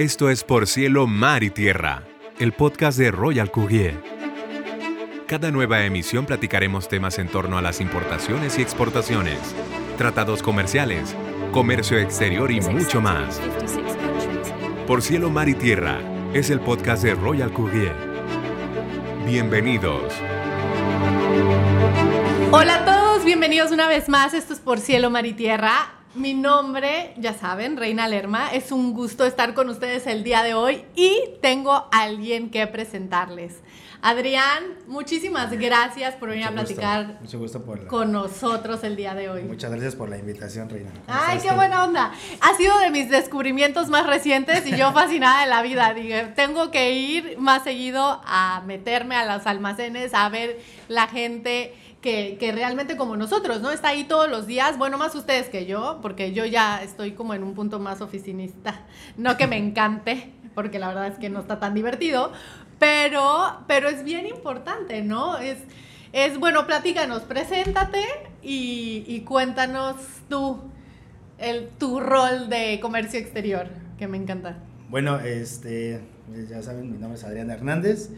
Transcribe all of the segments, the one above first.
Esto es Por Cielo, Mar y Tierra, el podcast de Royal Courier. Cada nueva emisión platicaremos temas en torno a las importaciones y exportaciones, tratados comerciales, comercio exterior y mucho más. Por Cielo, Mar y Tierra es el podcast de Royal Courier. Bienvenidos. Hola a todos, bienvenidos una vez más. Esto es Por Cielo, Mar y Tierra. Mi nombre, ya saben, Reina Lerma. Es un gusto estar con ustedes el día de hoy y tengo a alguien que presentarles. Adrián, muchísimas gracias por venir a platicar mucho gusto por con nosotros el día de hoy. Muchas gracias por la invitación, Reina. Ay, qué buena onda. Ha sido de mis descubrimientos más recientes y yo fascinada de la vida. Dije, tengo que ir más seguido a meterme a los almacenes, a ver la gente que, realmente como nosotros, ¿no? Está ahí todos los días, bueno, más ustedes que yo, porque yo ya estoy como en un punto más oficinista, no que me encante, porque la verdad es que no está tan divertido, pero, pero es bien importante, ¿no? Es, es bueno, platícanos, preséntate y, cuéntanos tú el, tu rol de comercio exterior, que me encanta. Bueno, este, ya saben, mi nombre es Adrián Hernández.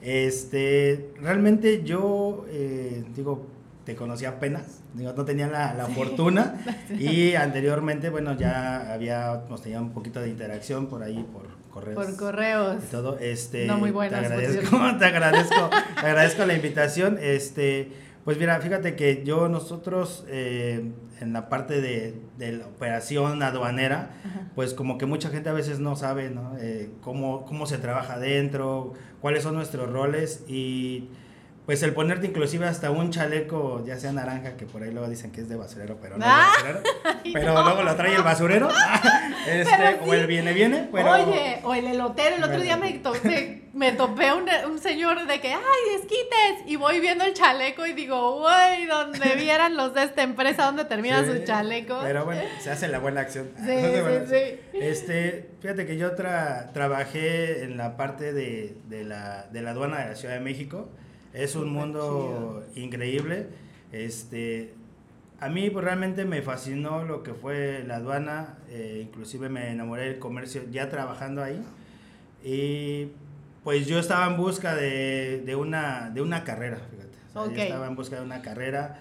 Este, realmente yo, eh, digo, te conocí apenas, digo, no tenía la, la fortuna y anteriormente, bueno, ya habíamos tenido un poquito de interacción por ahí, por correos. Por correos. Y todo, este. No muy buenas. Te agradezco, te agradezco, te agradezco la invitación, este, pues mira, fíjate que yo, nosotros, eh, en la parte de, de la operación aduanera, pues como que mucha gente a veces no sabe, ¿no? Eh, cómo, cómo se trabaja adentro, cuáles son nuestros roles y pues el ponerte inclusive hasta un chaleco, ya sea naranja, que por ahí luego dicen que es de basurero, pero no es de ah, basurero, pero luego lo trae el basurero, este, o el viene viene, pero... Oye, o el elotero, el otro día me, me topé un, un, señor de que, ay, esquites, y voy viendo el chaleco y digo, güey, donde vieran los de esta empresa, donde termina su chaleco. Pero bueno, se hace la buena acción. Sí, sí, sí. Este, fíjate que yo tra trabajé en la parte de, de, la, de la aduana de la Ciudad de México, es un mundo increíble. Este, a mí pues, realmente me fascinó lo que fue la aduana, eh, inclusive me enamoré del comercio ya trabajando ahí. Y pues yo estaba en busca de, de una, de una carrera, fíjate. estaba en busca de una carrera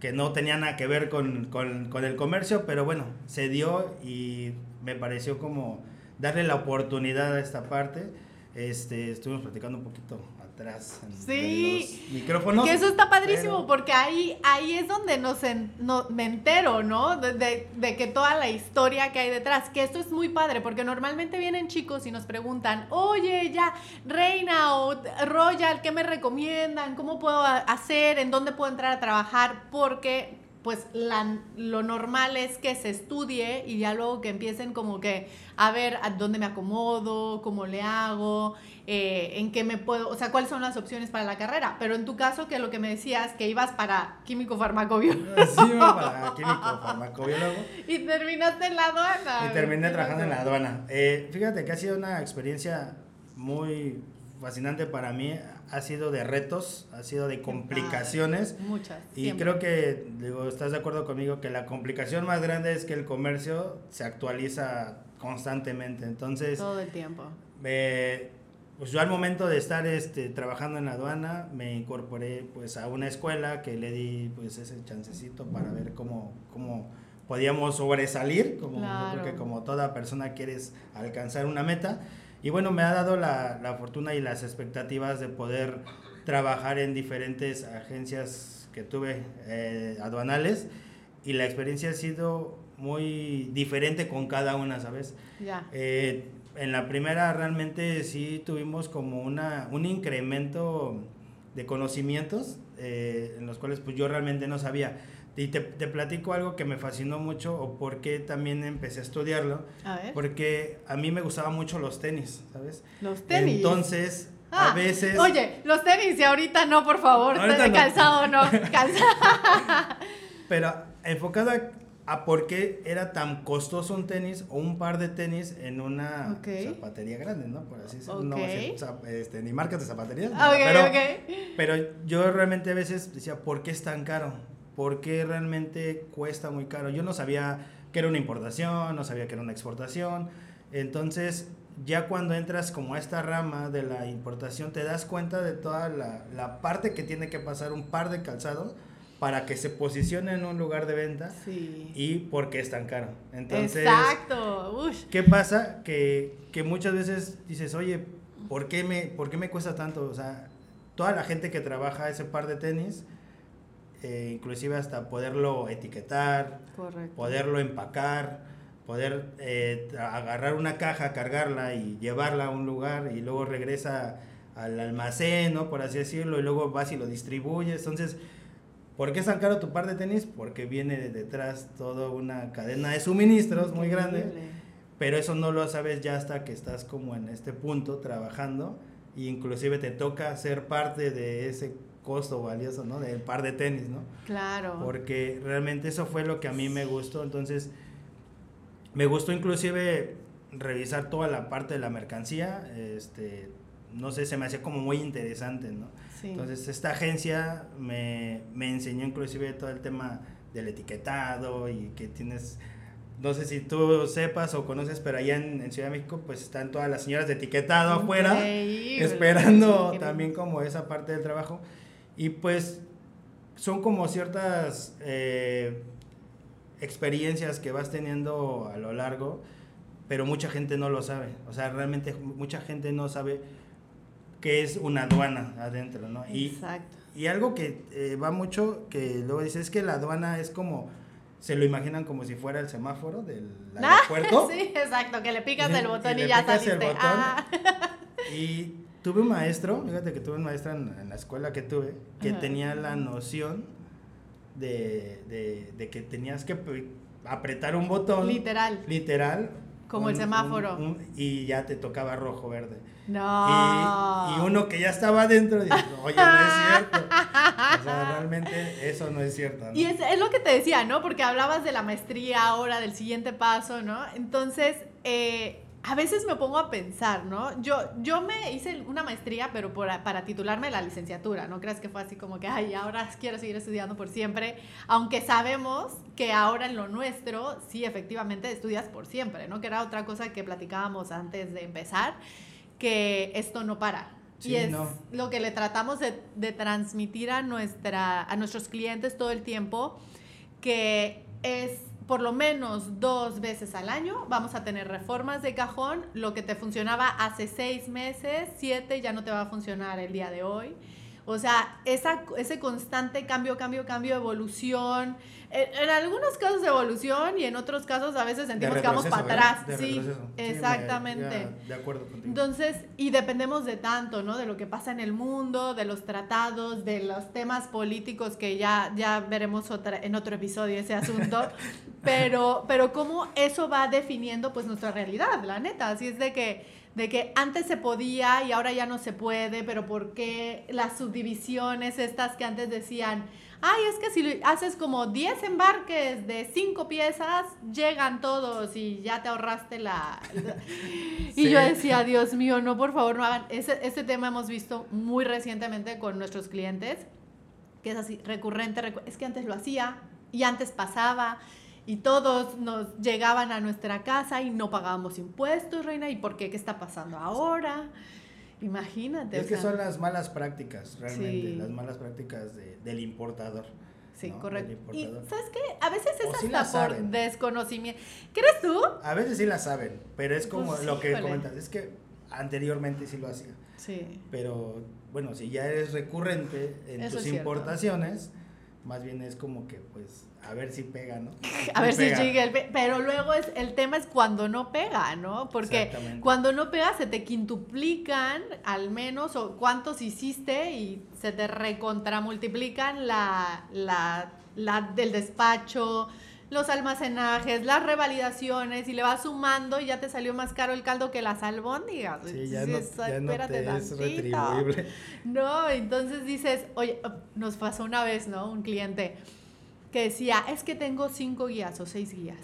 que no tenía nada que ver con, con, con el comercio, pero bueno, se dio y me pareció como darle la oportunidad a esta parte. Este, estuvimos platicando un poquito atrás sí, los micrófonos. Que eso está padrísimo porque ahí, ahí es donde nos no, me entero, ¿no? De, de, que toda la historia que hay detrás, que esto es muy padre porque normalmente vienen chicos y nos preguntan, oye, ya, Reina o Royal, ¿qué me recomiendan? ¿Cómo puedo hacer? ¿En dónde puedo entrar a trabajar? Porque pues la, lo normal es que se estudie y ya luego que empiecen como que a ver a dónde me acomodo, cómo le hago, eh, en qué me puedo, o sea, cuáles son las opciones para la carrera. Pero en tu caso, que lo que me decías, que ibas para químico farmacobiólogo. Sí, para químico farmacobiólogo. Y terminaste en la aduana. Y terminé trabajando en la aduana. Eh, fíjate que ha sido una experiencia muy fascinante para mí ha sido de retos, ha sido de complicaciones. Muchas. Y creo que, digo, estás de acuerdo conmigo que la complicación más grande es que el comercio se actualiza constantemente. Entonces. Todo el tiempo. Pues yo al momento de estar este, trabajando en la aduana me incorporé pues a una escuela que le di pues ese chancecito para ver cómo, cómo podíamos sobresalir, como creo que como toda persona quieres alcanzar una meta. Y bueno, me ha dado la, la fortuna y las expectativas de poder trabajar en diferentes agencias que tuve eh, aduanales y la experiencia ha sido muy diferente con cada una, ¿sabes? Ya. Eh, en la primera realmente sí tuvimos como una, un incremento de conocimientos eh, en los cuales pues yo realmente no sabía. Y te, te, platico algo que me fascinó mucho o por qué también empecé a estudiarlo. A ver. Porque a mí me gustaban mucho los tenis, ¿sabes? Los tenis. Entonces, a ah, veces... Oye, los tenis y ahorita no, por favor. Ahorita no. Calzado no. Calzado. Pero enfocado a, a, por qué era tan costoso un tenis o un par de tenis en una zapatería grande, ¿no? Por así decirlo. No este, ni marcas de zapatería. pero, pero yo realmente a veces decía, ¿por qué es tan caro? porque realmente cuesta muy caro. Yo no sabía que era una importación, no sabía que era una exportación. Entonces, ya cuando entras como a esta rama de la importación, te das cuenta de toda la, la parte que tiene que pasar un par de calzados para que se posicione en un lugar de venta Sí. y por qué es tan caro. Entonces, Exacto. Ush. ¿qué pasa? Que, que muchas veces dices, oye, ¿por qué, me, ¿por qué me cuesta tanto? O sea, toda la gente que trabaja ese par de tenis, eh, inclusive hasta poderlo etiquetar, Correcto. poderlo empacar, poder eh, agarrar una caja, cargarla y llevarla a un lugar y luego regresa al almacén, ¿no? Por así decirlo, y luego vas y lo distribuyes. Entonces, ¿por qué es tan caro tu par de tenis? Porque viene de detrás toda una cadena de suministros muy grande, pero eso no lo sabes ya hasta que estás como en este punto trabajando y inclusive te toca ser parte de ese costo valioso, ¿no? Del par de tenis, ¿no? Claro. porque realmente eso fue lo que a mí me gustó. Entonces, me gustó inclusive revisar toda la parte de la mercancía. Este, no sé, se me hacía como muy interesante, ¿no? Sí. Entonces, esta agencia me, me enseñó inclusive todo el tema del etiquetado y que tienes... No sé si tú sepas o conoces, pero allá en, en Ciudad de México pues están todas las señoras de etiquetado afuera Increíble. esperando también como esa parte del trabajo. Y pues son como ciertas eh, experiencias que vas teniendo a lo largo, pero mucha gente no lo sabe. O sea, realmente mucha gente no sabe qué es una aduana adentro, ¿no? Y, Exacto. y algo que eh, va mucho, que luego dice, es que la aduana es como, se lo imaginan como si fuera el semáforo del Ah, aeropuerto. sí, exacto, que le picas Y- el botón y, ya picas el saliste. botón. Ah. Y tuve un maestro, fíjate que tuve un maestro en, en la escuela que tuve, que Ajá. tenía la noción de, de- de que tenías que apretar un botón. Literal. Literal. Como el semáforo. un- y ya te tocaba rojo, verde. No. Y, y uno que ya estaba adentro dice, oye, no es cierto. O sea, realmente eso no es cierto. ¿no? Y es, es lo que te decía, ¿no? Porque hablabas de la maestría ahora, del siguiente paso, ¿no? Entonces, eh, a veces me pongo a pensar, ¿no? Yo, yo me hice una maestría, pero por- para titularme la licenciatura, ¿no creas que fue así como que, ay, ahora quiero seguir estudiando por siempre? Aunque sabemos que ahora en lo nuestro, sí, efectivamente, estudias por siempre, ¿no? Que era otra cosa que platicábamos antes de empezar, que esto no para. Sí, y es no. lo que le tratamos de, de transmitir a, nuestra, a nuestros clientes todo el tiempo, que es por lo menos dos veces al año vamos a tener reformas de cajón, lo que te funcionaba hace seis meses, siete ya no te va a funcionar el día de hoy. O sea, esa, ese constante cambio, cambio, cambio, evolución. En, en algunos casos evolución y en otros casos a veces sentimos que vamos para atrás. De Sí, retroceso. Sí, me- exactamente. ya, de acuerdo contigo. Entonces, y dependemos de tanto, ¿no? De lo que pasa en el mundo, de los tratados, de los temas políticos que ya, ya veremos otra, en otro episodio ese asunto, pero, pero cómo eso va definiendo pues nuestra realidad, la neta. Así es de que, de que antes se podía y ahora ya no se puede, pero ¿por qué las subdivisiones estas que antes decían, ay, es que si haces como 10 embarques de 5 piezas, llegan todos y ya te ahorraste la... la- y Sí. yo decía, Dios mío, no, por favor, no hagan. Ese, este tema hemos visto muy recientemente con nuestros clientes, que es así, recurrente. recu- es que antes lo hacía y antes pasaba y todos nos llegaban a nuestra casa y no pagábamos impuestos, reina. ¿Y por qué? ¿Qué está pasando ahora? Imagínate. Es o que sea, son las malas prácticas, realmente, Sí. las malas prácticas de- del importador. Sí, ¿no? correcto. Y. ¿sabes qué? A veces es O sí hasta la por saben. desconocimiento. ¿Crees tú? A veces sí la saben, pero es como Pues, lo que comentas, es que anteriormente sí lo hacía, Sí. pero bueno, si ya eres recurrente en Eso tus importaciones, más bien es como que pues a ver si pega, ¿no? A ver si llega el pe- Pero luego es, el tema es cuando no pega, ¿no? Porque cuando no pega se te quintuplican al menos o cuántos hiciste y se te recontramultiplican la, la, la del despacho, los almacenajes, las revalidaciones y le vas sumando y ya te salió más caro el caldo que las albóndigas. Sí, ya no, "Espérate te es tantito". retribuible. No, entonces dices, oye, nos pasó una vez, ¿no? Un cliente que decía, es que tengo cinco guías o seis guías,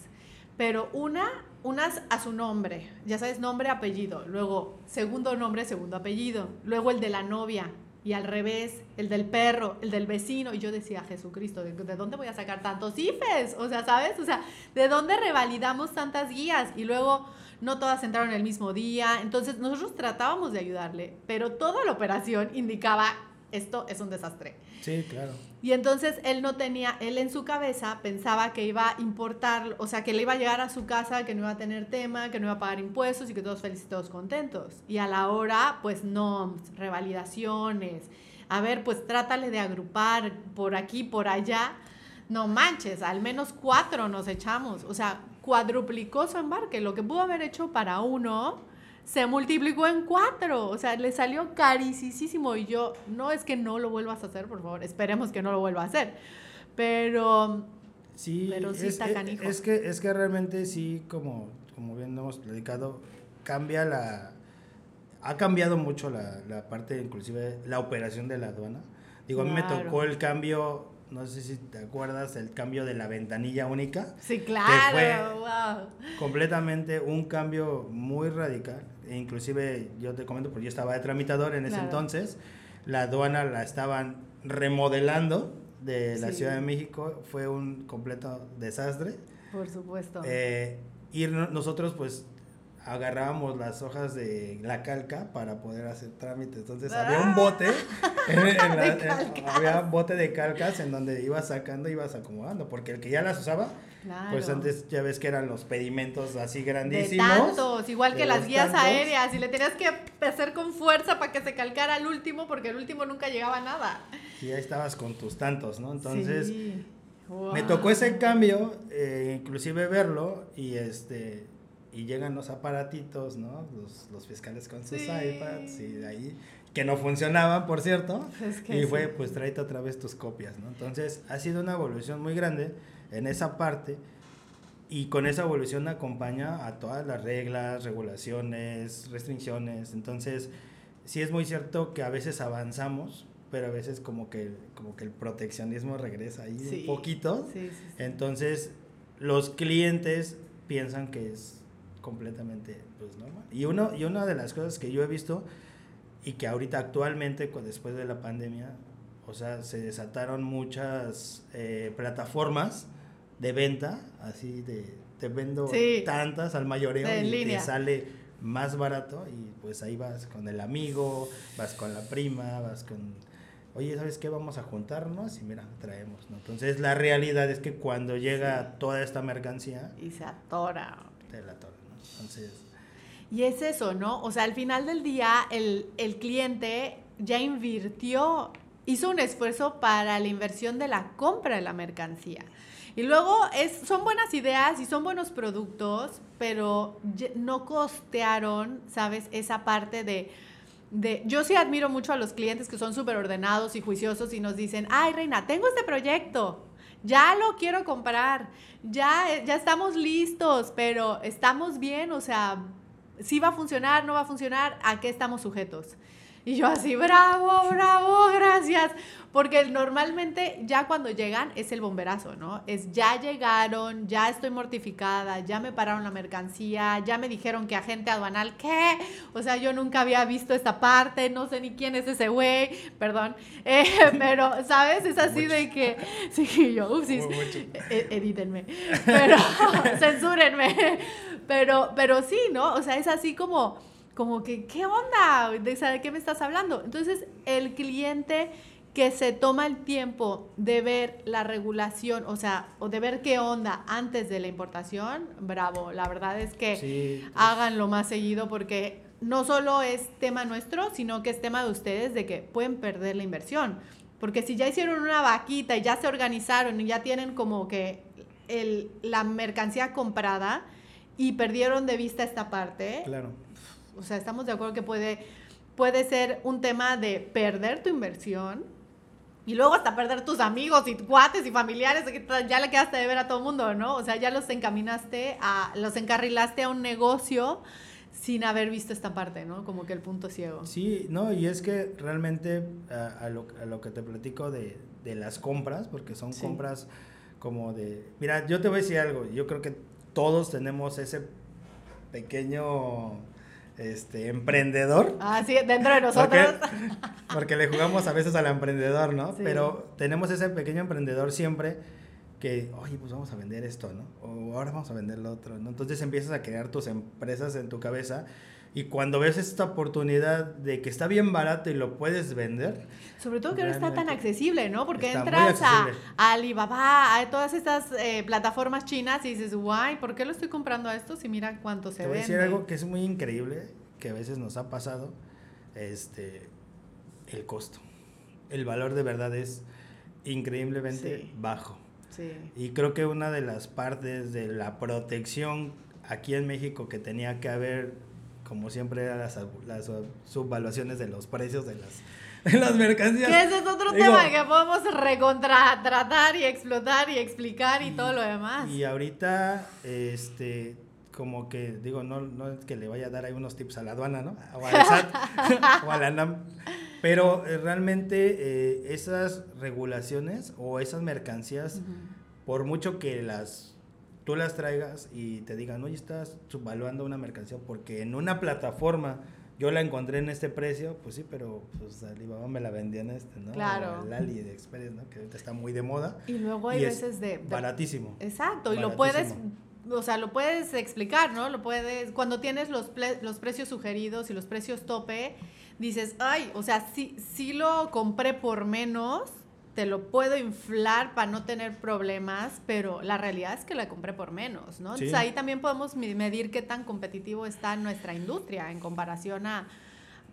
pero una, unas a su nombre, ya sabes, nombre, apellido, luego segundo nombre, segundo apellido, luego el de la novia y al revés, el del perro, el del vecino, y yo decía, Jesucristo, ¿de, de dónde voy a sacar tantos IFES? O sea, ¿sabes? O sea, ¿de dónde revalidamos tantas guías? Y luego, no todas entraron el mismo día, entonces nosotros tratábamos de ayudarle, pero toda la operación indicaba esto es un desastre. Sí, claro. Y entonces él no tenía, él en su cabeza pensaba que iba a importar, o sea, que le iba a llegar a su casa, que no iba a tener tema, que no iba a pagar impuestos y que todos felices todos contentos. Y a la hora, pues no, revalidaciones. A ver, pues trátale de agrupar por aquí, por allá. No manches, al menos cuatro nos echamos. O sea, cuadruplicó su embarque. Lo que pudo haber hecho para uno, se multiplicó en cuatro. O sea, le salió carísimo. Y yo, no es que no lo vuelvas a hacer, por favor. Esperemos que no lo vuelva a hacer. Pero. Sí, pero sí es, está canijo. Es que, es que realmente sí, como, como bien hemos platicado, cambia la. Ha cambiado mucho la, la parte, inclusive la operación de la aduana. Digo, a mí me tocó el cambio no sé si te acuerdas, el cambio de la ventanilla única. Sí, claro, wow. Completamente un cambio muy radical. E inclusive yo te comento, porque yo estaba de tramitador en ese entonces, la aduana la estaban remodelando de la Ciudad de México, fue un completo desastre. Por supuesto. Eh, y nosotros pues agarrábamos las hojas de la calca para poder hacer trámites. Entonces había un bote, había un bote de calcas en donde ibas sacando, ibas acomodando, porque el que ya las usaba, pues antes ya ves que eran los pedimentos así grandísimos. De tantos, igual que las guías aéreas, y le tenías que hacer con fuerza para que se calcara el último, porque el último nunca llegaba a nada. Y ahí estabas con tus tantos, ¿no? Entonces... Me tocó ese cambio, eh, inclusive verlo, y este y llegan los aparatitos, ¿no? Los, fiscales con sus iPads y de ahí, que no funcionaban, por cierto. y fue, pues tráete otra vez tus copias, ¿no? Entonces, ha sido una evolución muy grande en esa parte y con esa evolución acompaña a todas las reglas, regulaciones, restricciones. Entonces, sí es muy cierto que a veces avanzamos, pero a veces como que, como que el proteccionismo regresa ahí un poquito. Entonces, los clientes piensan que es completamente pues, normal. Y, uno, y una de las cosas que yo he visto y que ahorita actualmente, después de la pandemia, o sea, se desataron muchas eh, plataformas de venta, así de te vendo tantas al mayoreo y te sale más barato y pues ahí vas con el amigo, vas con la prima, vas con oye, ¿sabes qué? Vamos a juntarnos y mira, traemos, ¿no? Entonces la realidad es que cuando llega toda esta mercancía... Y se atora. Te la atora. Y es eso, ¿no? O sea, al final del día, el, cliente ya invirtió, hizo un esfuerzo para la inversión de la compra de la mercancía. Y luego es, son buenas ideas y son buenos productos, pero no costearon, ¿sabes? Esa parte de, de... Yo sí admiro mucho a los clientes que son súper ordenados y juiciosos y nos dicen, ay, Reina, tengo este proyecto, ya lo quiero comprar, ya, ya estamos listos, pero estamos bien, o sea, si va a funcionar, no va a funcionar, ¿a qué estamos sujetos? Y yo así, bravo, bravo, gracias. Porque normalmente ya cuando llegan es el bomberazo, ¿no? Es ya llegaron, ya estoy mortificada, ya me pararon la mercancía, ya me dijeron que agente aduanal, ¿qué? O sea, yo nunca había visto esta parte, no sé ni quién es ese güey, perdón. Eh, pero, ¿sabes? Es así de que, sí, yo, ups, e, e, edítenme, pero censúrenme. Pero, pero sí, ¿no? O sea, es así como como que, ¿qué onda? ¿De, ¿De qué me estás hablando? Entonces, el cliente que se toma el tiempo de ver la regulación, o sea, o de ver qué onda antes de la importación, bravo. La verdad es que háganlo más seguido porque no solo es tema nuestro, sino que es tema de ustedes de que pueden perder la inversión. Porque si ya hicieron una vaquita y ya se organizaron y ya tienen como que el, la mercancía comprada y perdieron de vista esta parte, claro o sea, estamos de acuerdo que puede, puede ser un tema de perder tu inversión y luego hasta perder tus amigos y cuates y familiares, que ya le quedaste de ver a todo el mundo, ¿no? O sea, ya los encaminaste a, los encarrilaste a un negocio sin haber visto esta parte, ¿no? Como que el punto ciego. Sí, no, y es que realmente a, lo, que te platico de, las compras, porque son compras como de... Mira, yo te voy a decir algo, yo creo que todos tenemos ese pequeño este, emprendedor. Ah, sí, dentro de nosotros. Porque, le jugamos a veces al emprendedor, ¿no? Pero tenemos ese pequeño emprendedor siempre que, oye, pues vamos a vender esto, ¿no? O ahora vamos a vender lo otro, ¿no? Entonces empiezas a crear tus empresas en tu cabeza y cuando ves esta oportunidad de que está bien barato y lo puedes vender. Sobre todo que ahora está tan accesible, ¿no? Porque entras a, Alibaba, a todas estas eh, plataformas chinas y dices, guay, ¿por qué lo estoy comprando a esto si mira cuánto se Te voy a decir algo que es muy increíble, que a veces nos ha pasado, este, el costo. El valor de verdad es increíbmente bajo. Sí. Y creo que una de las partes de la protección aquí en México que tenía que haber como siempre, las, las subvaluaciones de los precios de las, las mercancías. Que ese es otro tema que podemos recontratar y explotar y explicar y, todo lo demás. Y ahorita, este, como que, digo, no, no es que le vaya a dar ahí unos tips a la aduana, ¿no? O al SAT, o a la NAM. Pero eh, realmente eh, esas regulaciones o esas mercancías, por mucho que las tú las traigas y te digan, oye, estás subvaluando una mercancía porque en una plataforma yo la encontré en este precio, pues sí, pero pues Alibaba me la vendía en este, ¿no? Claro. el Ali de Express, ¿no? Que ahorita está muy de moda. Y luego hay veces de, Baratísimo. Exacto, y lo puedes o sea, lo puedes explicar, ¿no? Lo puedes, cuando tienes los, los precios sugeridos y los precios tope, dices, ay, o sea, sí, sí lo compré por menos, te lo puedo inflar para no tener problemas, pero la realidad es que la compré por menos, ¿no? Entonces ahí también podemos medir qué tan competitivo está nuestra industria en comparación a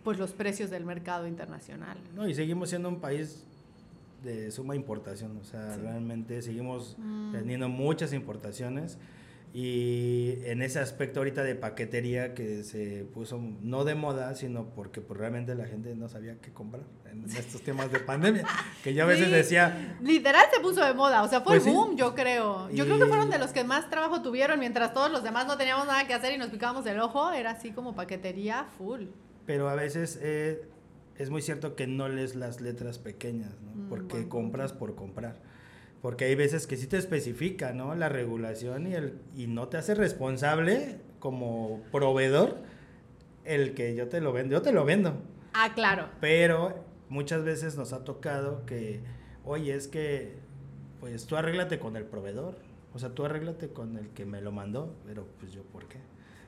pues los precios del mercado internacional. No, y seguimos siendo un país de suma importación, o sea, realmente seguimos mm. teniendo muchas importaciones y en ese aspecto ahorita de paquetería que se puso no de moda, sino porque pues, realmente la gente no sabía qué comprar en estos temas de pandemia. Que yo a veces decía... Literal se puso de moda, o sea, fue pues boom, yo creo. Yo creo que fueron de los que más trabajo tuvieron mientras todos los demás no teníamos nada que hacer y nos picábamos el ojo. Era así como paquetería full. Pero a veces eh, es muy cierto que no lees las letras pequeñas, ¿no? Mm, porque compras por comprar. Porque hay veces que sí te especifica, ¿no? La regulación y, el, y no te hace responsable como proveedor el que yo te lo vendo. Yo te lo vendo. Ah, claro. Pero muchas veces nos ha tocado que, oye, es que, pues tú arréglate con el proveedor. O sea, tú arréglate con el que me lo mandó, pero pues yo, ¿por qué?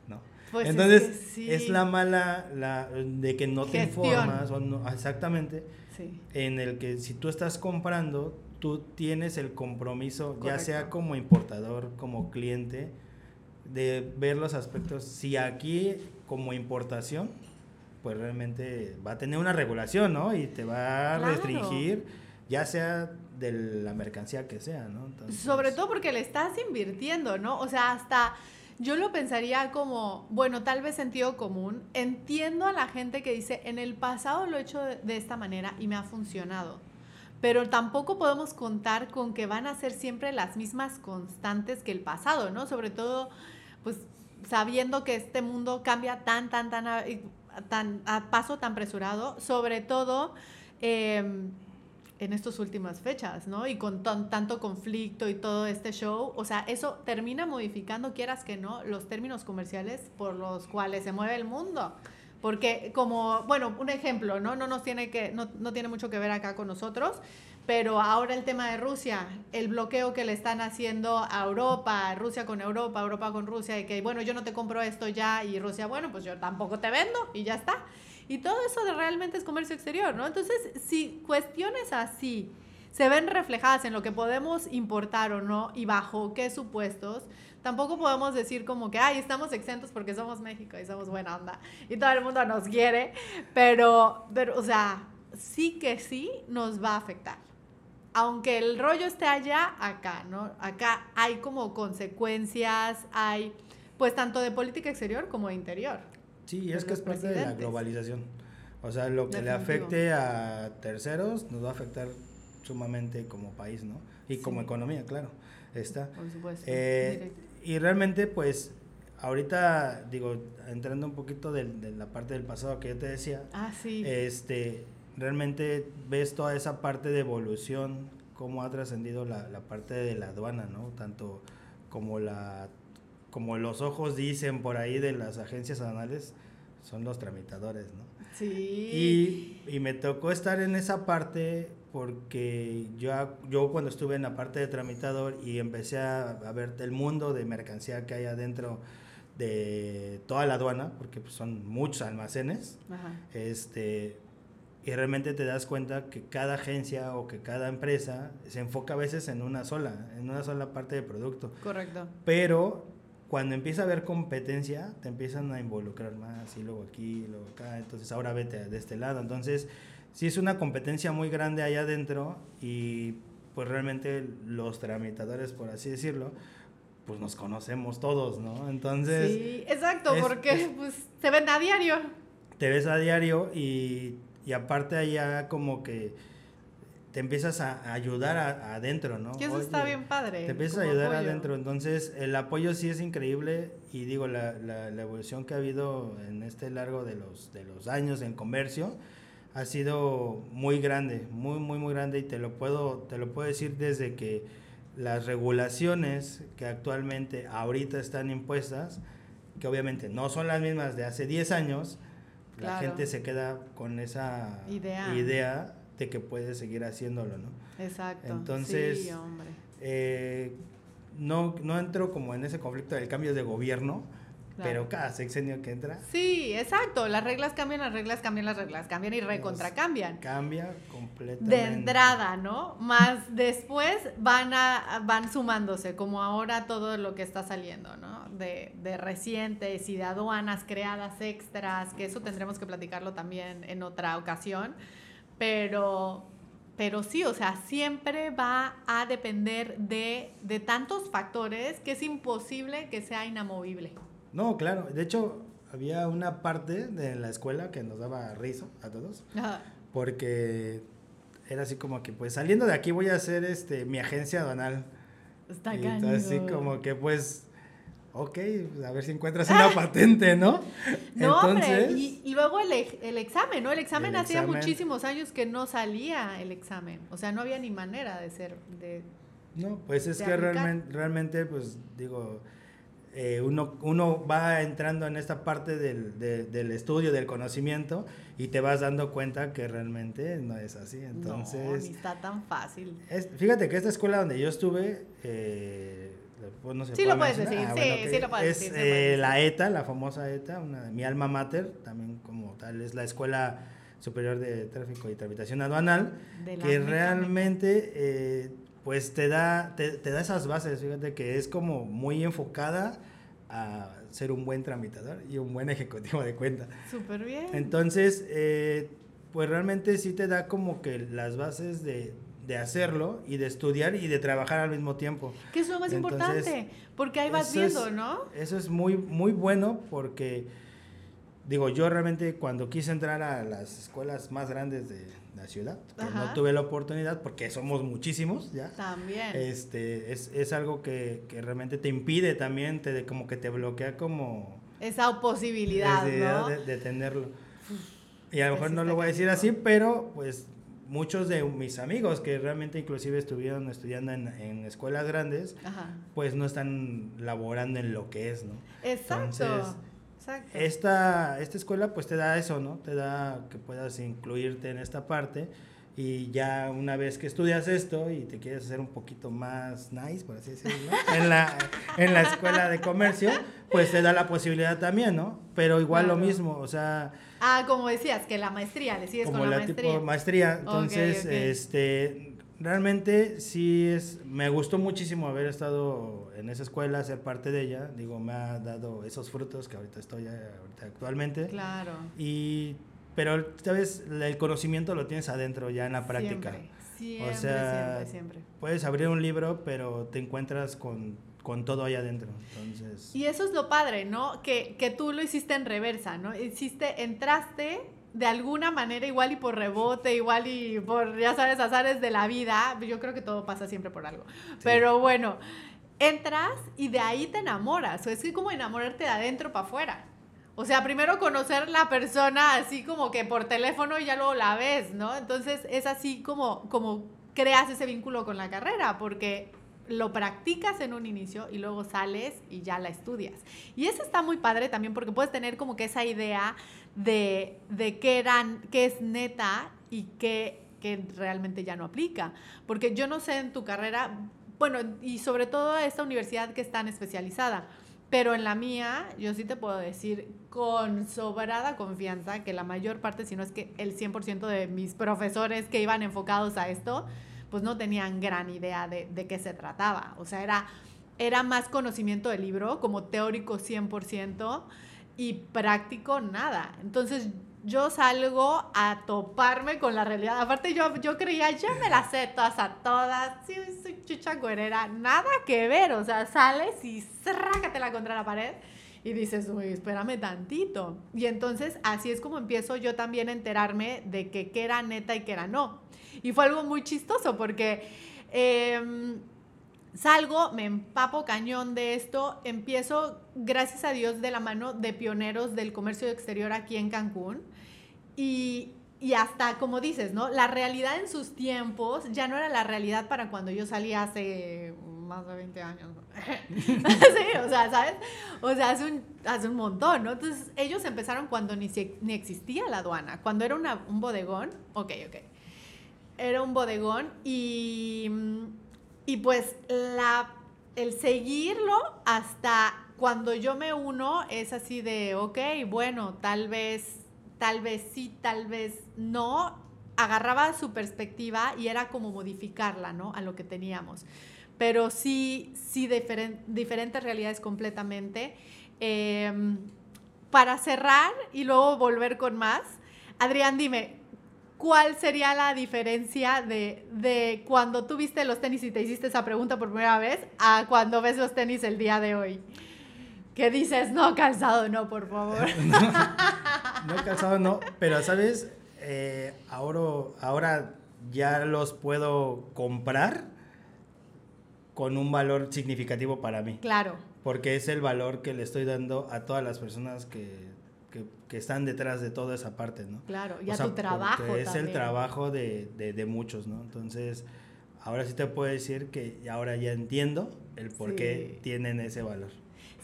¿No? Pues Entonces, es, la mala la, de que no te informas, o no, exactamente, sí. en el que si tú estás comprando, tú tienes el compromiso, ya sea como importador, como cliente, de ver los aspectos. Si aquí como importación, pues realmente va a tener una regulación, ¿no? Y te va a restringir, ya sea de la mercancía que sea, ¿no? Sobre todo porque le estás invirtiendo, ¿no? O sea, hasta yo lo pensaría como, bueno, tal vez sentido común. Entiendo a la gente que dice, en el pasado lo he hecho de esta manera y me ha funcionado pero tampoco podemos contar con que van a ser siempre las mismas constantes que el pasado, ¿no? Sobre todo, pues sabiendo que este mundo cambia tan, tan, tan a, tan, a paso tan apresurado, sobre todo em, en estas últimas fechas, ¿no? Y con tanto conflicto y todo este show, o sea, eso termina modificando, quieras que no, los términos comerciales por los cuales se mueve el mundo. Porque como, bueno, un ejemplo, ¿no? No nos tiene que, no, no tiene mucho que ver acá con nosotros, pero ahora el tema de Rusia, el bloqueo que le están haciendo a Europa, Rusia con Europa, Europa con Rusia, y que, bueno, yo no te compro esto ya, y Rusia, bueno, pues yo tampoco te vendo, y ya está. Y todo eso realmente es comercio exterior, ¿no? Entonces, si cuestiones así se ven reflejadas en lo que podemos importar o no, y bajo qué supuestos, tampoco podemos decir como que, ay, estamos exentos porque somos México y somos buena onda y todo el mundo nos quiere, pero, pero o sea, sí que sí nos va a afectar. Aunque el rollo esté allá, acá, ¿no? Acá hay como consecuencias, hay pues tanto de política exterior como de interior. Sí, es que es parte de la globalización. O sea, lo que le afecte a terceros nos va a afectar sumamente como país, ¿no? Y como economía, claro. Está. Por supuesto. Eh, y realmente, pues, ahorita, digo, entrando un poquito de, la parte del pasado que yo te decía, ah, sí. este, realmente ves toda esa parte de evolución, cómo ha trascendido la, la, parte de la aduana, ¿no? Tanto como la como los ojos dicen por ahí de las agencias aduanales, son los tramitadores, ¿no? Sí. Y, y me tocó estar en esa parte porque yo, yo cuando estuve en la parte de tramitador y empecé a, a ver el mundo de mercancía que hay adentro de toda la aduana, porque pues, son muchos almacenes, Ajá. este, y realmente te das cuenta que cada agencia o que cada empresa se enfoca a veces en una sola, en una sola parte de producto. Correcto. Pero cuando empieza a haber competencia, te empiezan a involucrar más, y luego aquí, y luego acá, entonces ahora vete de este lado. Entonces, sí es una competencia muy grande allá adentro y pues realmente los tramitadores, por así decirlo, pues nos conocemos todos, ¿no? Entonces, sí, exacto, es- porque es- pues se ven a diario. te ves a diario y, y aparte allá como que te empiezas a, ayudar a- adentro, ¿no? Y eso está bien padre. Te empiezas a ayudar apoyo. adentro, entonces el apoyo sí es increíble y digo, la, la, la evolución que ha habido en este largo de los, de los años en comercio ha sido muy grande, muy, muy, muy grande y te lo puedo, te lo puedo decir desde que las regulaciones que actualmente ahorita están impuestas, que obviamente no son las mismas de hace 10 años, la gente se queda con esa Idea. idea de que puede seguir haciéndolo, ¿no? Exacto. Entonces, sí, hombre. Eh, no, no entro como en ese conflicto del cambio de gobierno, Claro. pero cada sexenio que entra Sí, exacto. Las reglas cambian, las reglas cambian, las reglas cambian y recontracambian. cambia completamente. De entrada, ¿no? Más después van a van sumándose, como ahora todo lo que está saliendo, ¿no? De, de recientes y de aduanas creadas extras, que eso tendremos que platicarlo también en otra ocasión. Pero, pero sí, o sea, siempre va a depender de, de tantos factores que es imposible que sea inamovible. No, claro. De hecho, había una parte de la escuela que nos daba rizo a todos, Ajá. porque era así como que, pues saliendo de aquí voy a hacer este, mi agencia aduanal. Está y así como que, pues, ok, pues, a ver si encuentras una patente, ¿no? No, hombre, y, y luego el, el examen, ¿no? El examen El hacía examen. muchísimos años que no salía el examen. O sea, no había ni manera de ser, de... No, pues es que aplicar. realmente, realmente, pues digo, eh, uno, uno va entrando en esta parte del, de- del estudio, del conocimiento, y te vas dando cuenta que realmente no es así. no, Entonces, ni está tan fácil. es- fíjate que esta escuela donde yo estuve, eh, pues no se Sí lo puedes decir, sí, ok. sí lo puedes es, decir, sí lo puedes eh, decir. la ETA, la famosa ETA, una, mi alma mater, también como tal, es la Escuela Superior de Tráfico y Tramitación Aduanal que realmente eh, pues te da, te, te da esas bases, fíjate que es como muy enfocada a ser un buen tramitador y un buen ejecutivo de cuenta. Súper bien. Entonces, eh, pues realmente sí te da como que las bases de, de hacerlo y de estudiar y de trabajar al mismo tiempo. que es lo más Entonces, importante, porque ahí vas eso es- viendo, ¿no? Eso es muy, muy bueno porque, digo, yo realmente cuando quise entrar a las escuelas más grandes de la ciudad, que no tuve la oportunidad porque somos muchísimos ya, También. este, es, es algo que, que realmente te impide también, te, como que te bloquea como Esa posibilidad, ¿no? de, de tenerlo. Y a lo mejor no lo voy a decir así, pero pues muchos de mis amigos que realmente inclusive estuvieron estudiando en, en escuelas grandes, Ajá. pues no están laborando en lo que es, ¿no? Exacto. Entonces, Exacto. Esta, esta escuela pues te da eso, ¿no? Te da que puedas incluirte en esta parte y ya una vez que estudias esto y te quieres hacer un poquito más nice, por así decirlo, ¿no? en, la, en la escuela de comercio, pues te da la posibilidad también, ¿no? Pero igual lo mismo, o sea, Ah, como decías, que la maestría, le sigues como con la, la maestría. tipo maestría. Entonces, este, realmente sí es, me gustó muchísimo haber estado en esa escuela, ser parte de ella. Digo, me ha dado esos frutos que ahorita estoy eh, ahorita actualmente. Claro. Y, pero, ¿sabes? El conocimiento lo tienes adentro ya en la práctica. Siempre, siempre, O sea, siempre, siempre. Puedes abrir un libro, pero te encuentras con, con todo ahí adentro. Entonces, Y eso es lo padre, ¿no? Que, que tú lo hiciste en reversa, ¿no? Hiciste, entraste de alguna manera, igual y por rebote, igual y por, ya sabes, azares de la vida. Yo creo que todo pasa siempre por algo. Pero bueno, entras y de ahí te enamoras. O es que como enamorarte de adentro para afuera. O sea, primero conocer la persona así como que por teléfono y ya luego la ves, ¿no? Entonces es así como, como creas ese vínculo con la carrera, porque lo practicas en un inicio y luego sales y ya la estudias. Y eso está muy padre también porque puedes tener como que esa idea de, de qué, eran, qué es neta y qué, qué realmente ya no aplica. Porque yo no sé en tu carrera, bueno, y sobre todo esta universidad que es tan especializada. Pero en la mía, yo sí te puedo decir con sobrada confianza que la mayor parte, si no es que el 100% de mis profesores que iban enfocados a esto, pues no tenían gran idea de, de qué se trataba. O sea, era, era más conocimiento del libro, como teórico 100% y práctico nada. Entonces yo salgo a toparme con la realidad. Aparte yo, yo creía, yo me las sé todas a todas, sí, soy chucha guerrera, nada que ver. O sea, sales y la contra la pared y dices, uy, espérame tantito. Y entonces así es como empiezo yo también a enterarme de que qué era neta y qué era no. Y fue algo muy chistoso porque em, salgo, me empapo cañón de esto, empiezo, gracias a Dios, de la mano de pioneros del comercio exterior aquí en Cancún. Y, y hasta, como dices, ¿no? La realidad en sus tiempos ya no era la realidad para cuando yo salí hace más de 20 años. sí, o sea, ¿sabes? O sea, hace un, hace un montón, ¿no? Entonces, ellos empezaron cuando ni, ni existía la aduana, cuando era una, un bodegón, ok, ok era un bodegón y, y pues la, el seguirlo hasta cuando yo me uno es así de, ok, bueno, tal vez, tal vez sí, tal vez no, agarraba su perspectiva y era como modificarla, ¿no? A lo que teníamos. Pero sí, sí, diferentes realidades completamente. Em, para cerrar y luego volver con más, Adrián, dime, ¿cuál sería la diferencia de, cuando tú viste los tenis y te hiciste esa pregunta por primera vez a cuando ves los tenis el día de hoy? ¿Qué dices, no, calzado no, por favor. no, calzado no, pero sabes, eh, ahora, ahora ya los puedo comprar con un valor significativo para mí. Claro. Porque es el valor que le estoy dando a todas las personas que que, están detrás de toda esa parte, ¿no? Claro, y a tu trabajo. Es el trabajo de, de, muchos, ¿no? Entonces, ahora sí te puedo decir que ahora ya entiendo el por qué tienen ese valor.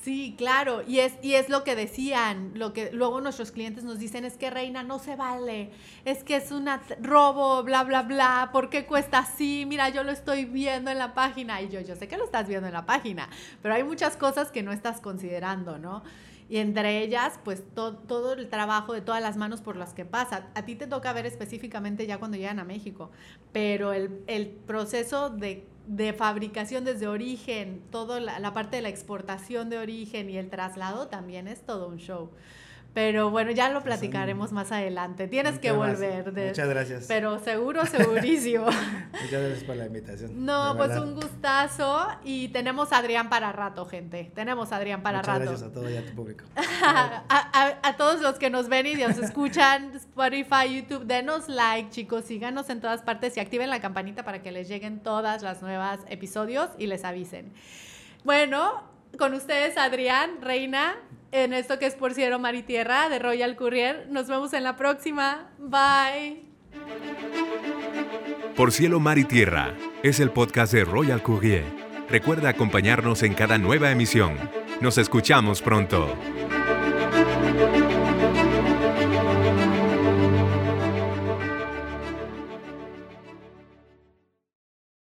Sí, claro, y es, y es lo que decían, lo que luego nuestros clientes nos dicen es que Reina no se vale, es que es un robo, bla, bla, bla, ¿por qué cuesta así? Mira, yo lo estoy viendo en la página y yo, yo sé que lo estás viendo en la página, pero hay muchas cosas que no estás considerando, ¿no? Y entre ellas, pues todo el trabajo de todas las manos por las que pasa. A ti te toca ver específicamente ya cuando llegan a México, pero el, el proceso de, de, fabricación desde origen, toda la, la parte de la exportación de origen y el traslado también es todo un show. Pero bueno, ya lo platicaremos más adelante. Tienes que volver. Muchas gracias. Pero seguro, segurísimo. Muchas gracias por la invitación. No, pues un gustazo. Y tenemos a Adrián para rato, gente. Tenemos a Adrián para rato. Gracias a todo y a tu público. a, todos los que nos ven y nos escuchan, Spotify, YouTube, denos like, chicos. Síganos en todas partes y activen la campanita para que les lleguen todas las nuevas episodios y les avisen. Bueno, con ustedes, Adrián, Reina en esto que es Por Cielo, Mar y Tierra de Royal Courier. Nos vemos en la próxima. Bye. Por Cielo, Mar y Tierra es el podcast de Royal Courier. Recuerda acompañarnos en cada nueva emisión. Nos escuchamos pronto.